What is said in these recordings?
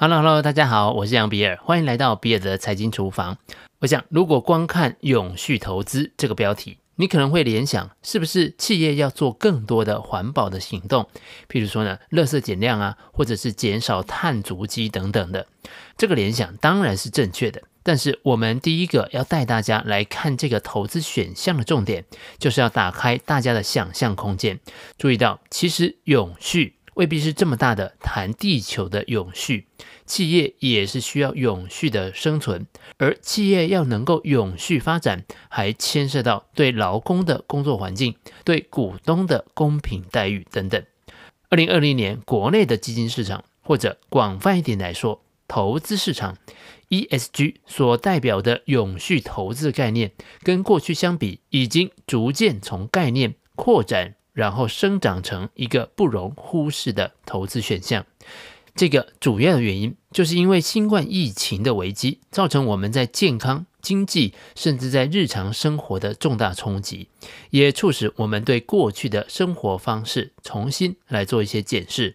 Hello，Hello，大家好，我是杨比尔，欢迎来到比尔的财经厨房。我想，如果光看“永续投资”这个标题，你可能会联想，是不是企业要做更多的环保的行动？譬如说呢，垃圾减量啊，或者是减少碳足迹等等的。这个联想当然是正确的，但是我们第一个要带大家来看这个投资选项的重点，就是要打开大家的想象空间。注意到，其实永续。未必是这么大的谈地球的永续，企业也是需要永续的生存，而企业要能够永续发展，还牵涉到对劳工的工作环境、对股东的公平待遇等等。二零二零年国内的基金市场，或者广泛一点来说，投资市场，ESG 所代表的永续投资概念，跟过去相比，已经逐渐从概念扩展。然后生长成一个不容忽视的投资选项。这个主要的原因，就是因为新冠疫情的危机，造成我们在健康、经济，甚至在日常生活的重大冲击，也促使我们对过去的生活方式重新来做一些检视。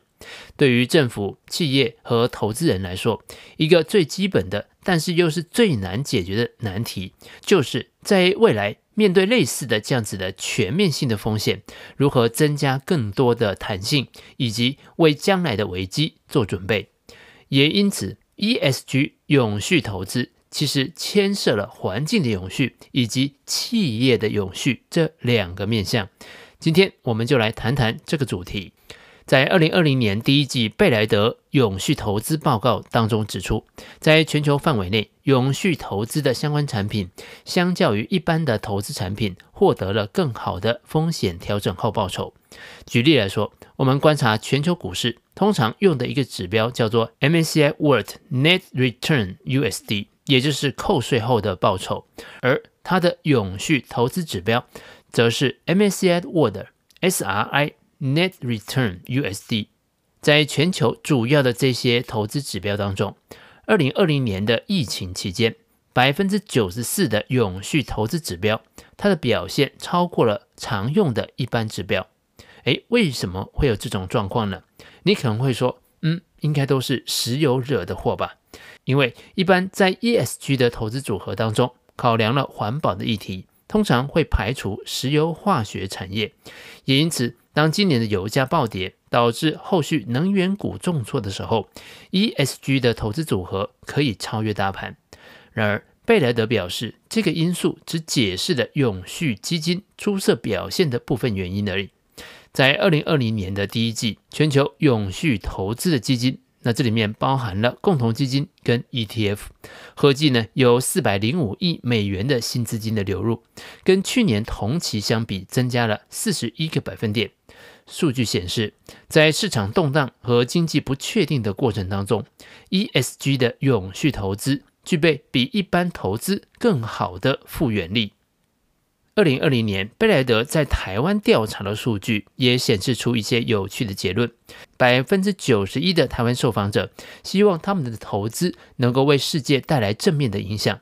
对于政府、企业和投资人来说，一个最基本的，但是又是最难解决的难题，就是在未来。面对类似的这样子的全面性的风险，如何增加更多的弹性，以及为将来的危机做准备？也因此，ESG 永续投资其实牵涉了环境的永续以及企业的永续这两个面向。今天我们就来谈谈这个主题。在二零二零年第一季贝莱德永续投资报告当中指出，在全球范围内，永续投资的相关产品，相较于一般的投资产品，获得了更好的风险调整后报酬。举例来说，我们观察全球股市，通常用的一个指标叫做 MSCI World Net Return USD，也就是扣税后的报酬，而它的永续投资指标，则是 MSCI World SRI。Net Return USD，在全球主要的这些投资指标当中，二零二零年的疫情期间，百分之九十四的永续投资指标，它的表现超过了常用的一般指标。诶，为什么会有这种状况呢？你可能会说，嗯，应该都是石油惹的祸吧？因为一般在 ESG 的投资组合当中，考量了环保的议题，通常会排除石油化学产业，也因此。当今年的油价暴跌，导致后续能源股重挫的时候，ESG 的投资组合可以超越大盘。然而，贝莱德表示，这个因素只解释了永续基金出色表现的部分原因而已。在二零二零年的第一季，全球永续投资的基金，那这里面包含了共同基金跟 ETF，合计呢有四百零五亿美元的新资金的流入，跟去年同期相比，增加了四十一个百分点。数据显示，在市场动荡和经济不确定的过程当中，ESG 的永续投资具备比一般投资更好的复原力。二零二零年，贝莱德在台湾调查的数据也显示出一些有趣的结论：百分之九十一的台湾受访者希望他们的投资能够为世界带来正面的影响。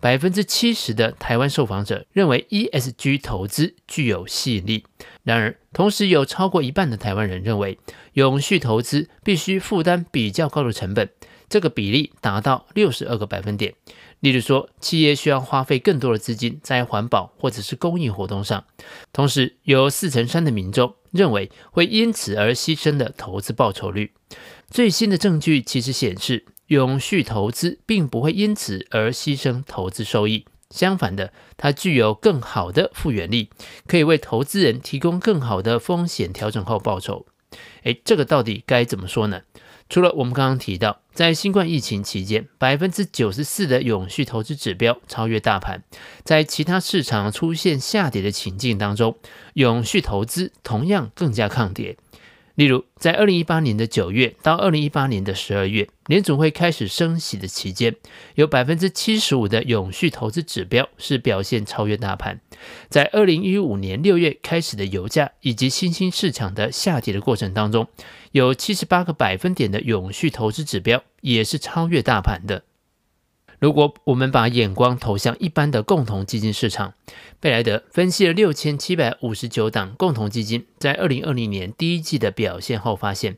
百分之七十的台湾受访者认为 ESG 投资具有吸引力，然而，同时有超过一半的台湾人认为永续投资必须负担比较高的成本，这个比例达到六十二个百分点。例如说，企业需要花费更多的资金在环保或者是公益活动上，同时有四成三的民众认为会因此而牺牲的投资报酬率。最新的证据其实显示。永续投资并不会因此而牺牲投资收益，相反的，它具有更好的复原力，可以为投资人提供更好的风险调整后报酬。诶，这个到底该怎么说呢？除了我们刚刚提到，在新冠疫情期间，百分之九十四的永续投资指标超越大盘，在其他市场出现下跌的情境当中，永续投资同样更加抗跌。例如，在二零一八年的九月到二零一八年的十二月，联总会开始升息的期间，有百分之七十五的永续投资指标是表现超越大盘。在二零一五年六月开始的油价以及新兴市场的下跌的过程当中，有七十八个百分点的永续投资指标也是超越大盘的。如果我们把眼光投向一般的共同基金市场，贝莱德分析了六千七百五十九档共同基金在二零二零年第一季的表现后发现，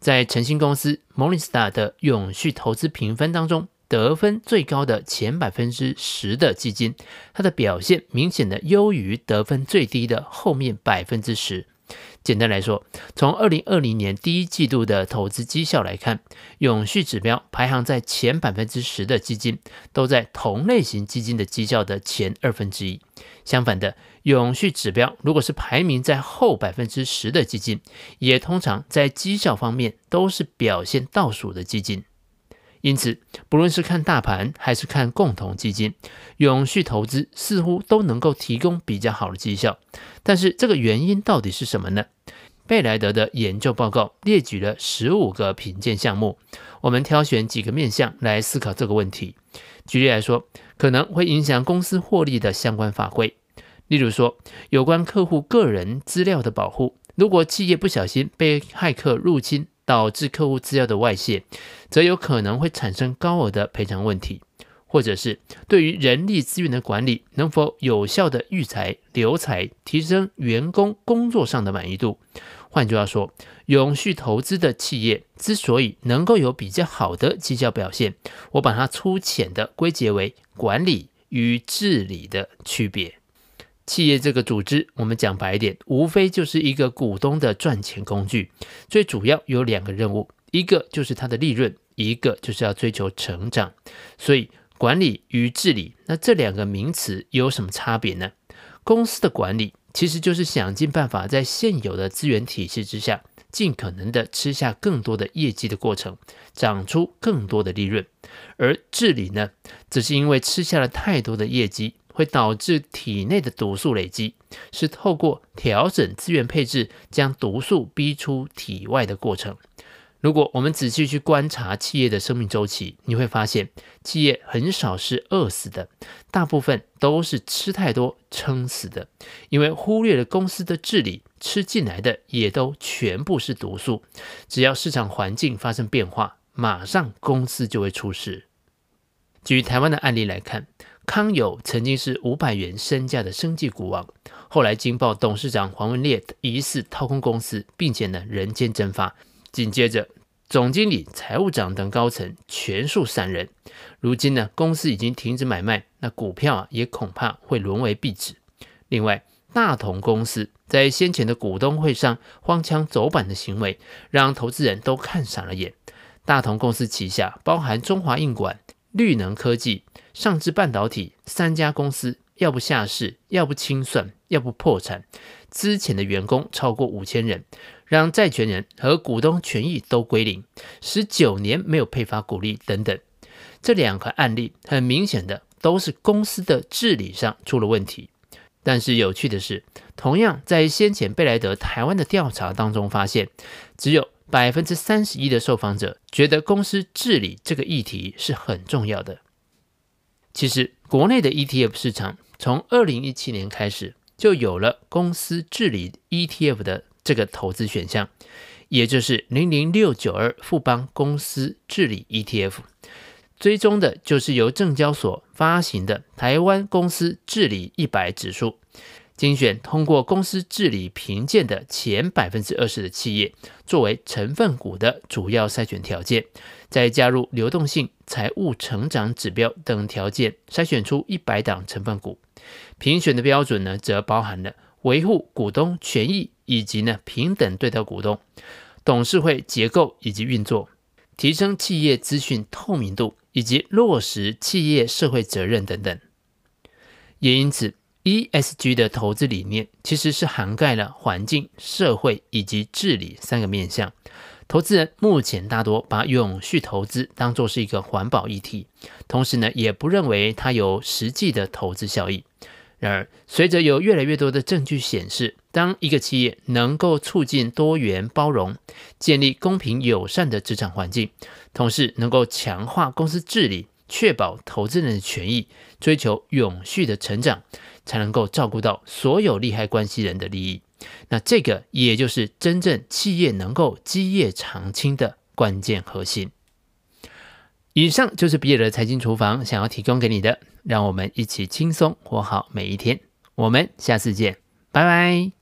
在晨星公司 Morningstar 的永续投资评分当中，得分最高的前百分之十的基金，它的表现明显的优于得分最低的后面百分之十。简单来说，从二零二零年第一季度的投资绩效来看，永续指标排行在前百分之十的基金，都在同类型基金的绩效的前二分之一。相反的，永续指标如果是排名在后百分之十的基金，也通常在绩效方面都是表现倒数的基金。因此，不论是看大盘还是看共同基金，永续投资似乎都能够提供比较好的绩效。但是，这个原因到底是什么呢？贝莱德的研究报告列举了十五个评鉴项目，我们挑选几个面向来思考这个问题。举例来说，可能会影响公司获利的相关法规，例如说有关客户个人资料的保护，如果企业不小心被骇客入侵，导致客户资料的外泄，则有可能会产生高额的赔偿问题；或者是对于人力资源的管理，能否有效的育才留才，提升员工工作上的满意度。换句话说，永续投资的企业之所以能够有比较好的绩效表现，我把它粗浅的归结为管理与治理的区别。企业这个组织，我们讲白一点，无非就是一个股东的赚钱工具。最主要有两个任务，一个就是它的利润，一个就是要追求成长。所以，管理与治理，那这两个名词有什么差别呢？公司的管理其实就是想尽办法在现有的资源体系之下，尽可能的吃下更多的业绩的过程，长出更多的利润。而治理呢，只是因为吃下了太多的业绩。会导致体内的毒素累积，是透过调整资源配置，将毒素逼出体外的过程。如果我们仔细去观察企业的生命周期，你会发现，企业很少是饿死的，大部分都是吃太多撑死的。因为忽略了公司的治理，吃进来的也都全部是毒素。只要市场环境发生变化，马上公司就会出事。举台湾的案例来看。康友曾经是五百元身价的生技股王，后来惊爆董事长黄文烈疑似掏空公司，并且呢人间蒸发，紧接着总经理、财务长等高层全数散人。如今呢公司已经停止买卖，那股票啊也恐怕会沦为壁纸。另外，大同公司在先前的股东会上荒腔走板的行为，让投资人都看傻了眼。大同公司旗下包含中华印管、绿能科技。上智半导体三家公司，要不下市，要不清算，要不破产。之前的员工超过五千人，让债权人和股东权益都归零，十九年没有配发股利等等。这两个案例很明显的都是公司的治理上出了问题。但是有趣的是，同样在先前贝莱德台湾的调查当中发现，只有百分之三十一的受访者觉得公司治理这个议题是很重要的。其实，国内的 ETF 市场从二零一七年开始就有了公司治理 ETF 的这个投资选项，也就是零零六九二富邦公司治理 ETF，追踪的就是由证交所发行的台湾公司治理一百指数。精选通过公司治理评鉴的前百分之二十的企业作为成分股的主要筛选条件，再加入流动性、财务成长指标等条件，筛选出一百档成分股。评选的标准呢，则包含了维护股东权益以及呢平等对待股东、董事会结构以及运作、提升企业资讯透明度以及落实企业社会责任等等。也因此。ESG 的投资理念其实是涵盖了环境、社会以及治理三个面向。投资人目前大多把永续投资当作是一个环保议题，同时呢，也不认为它有实际的投资效益。然而，随着有越来越多的证据显示，当一个企业能够促进多元包容、建立公平友善的职场环境，同时能够强化公司治理，确保投资人的权益，追求永续的成长。才能够照顾到所有利害关系人的利益，那这个也就是真正企业能够基业长青的关键核心。以上就是比尔的财经厨房想要提供给你的，让我们一起轻松活好每一天。我们下次见，拜拜。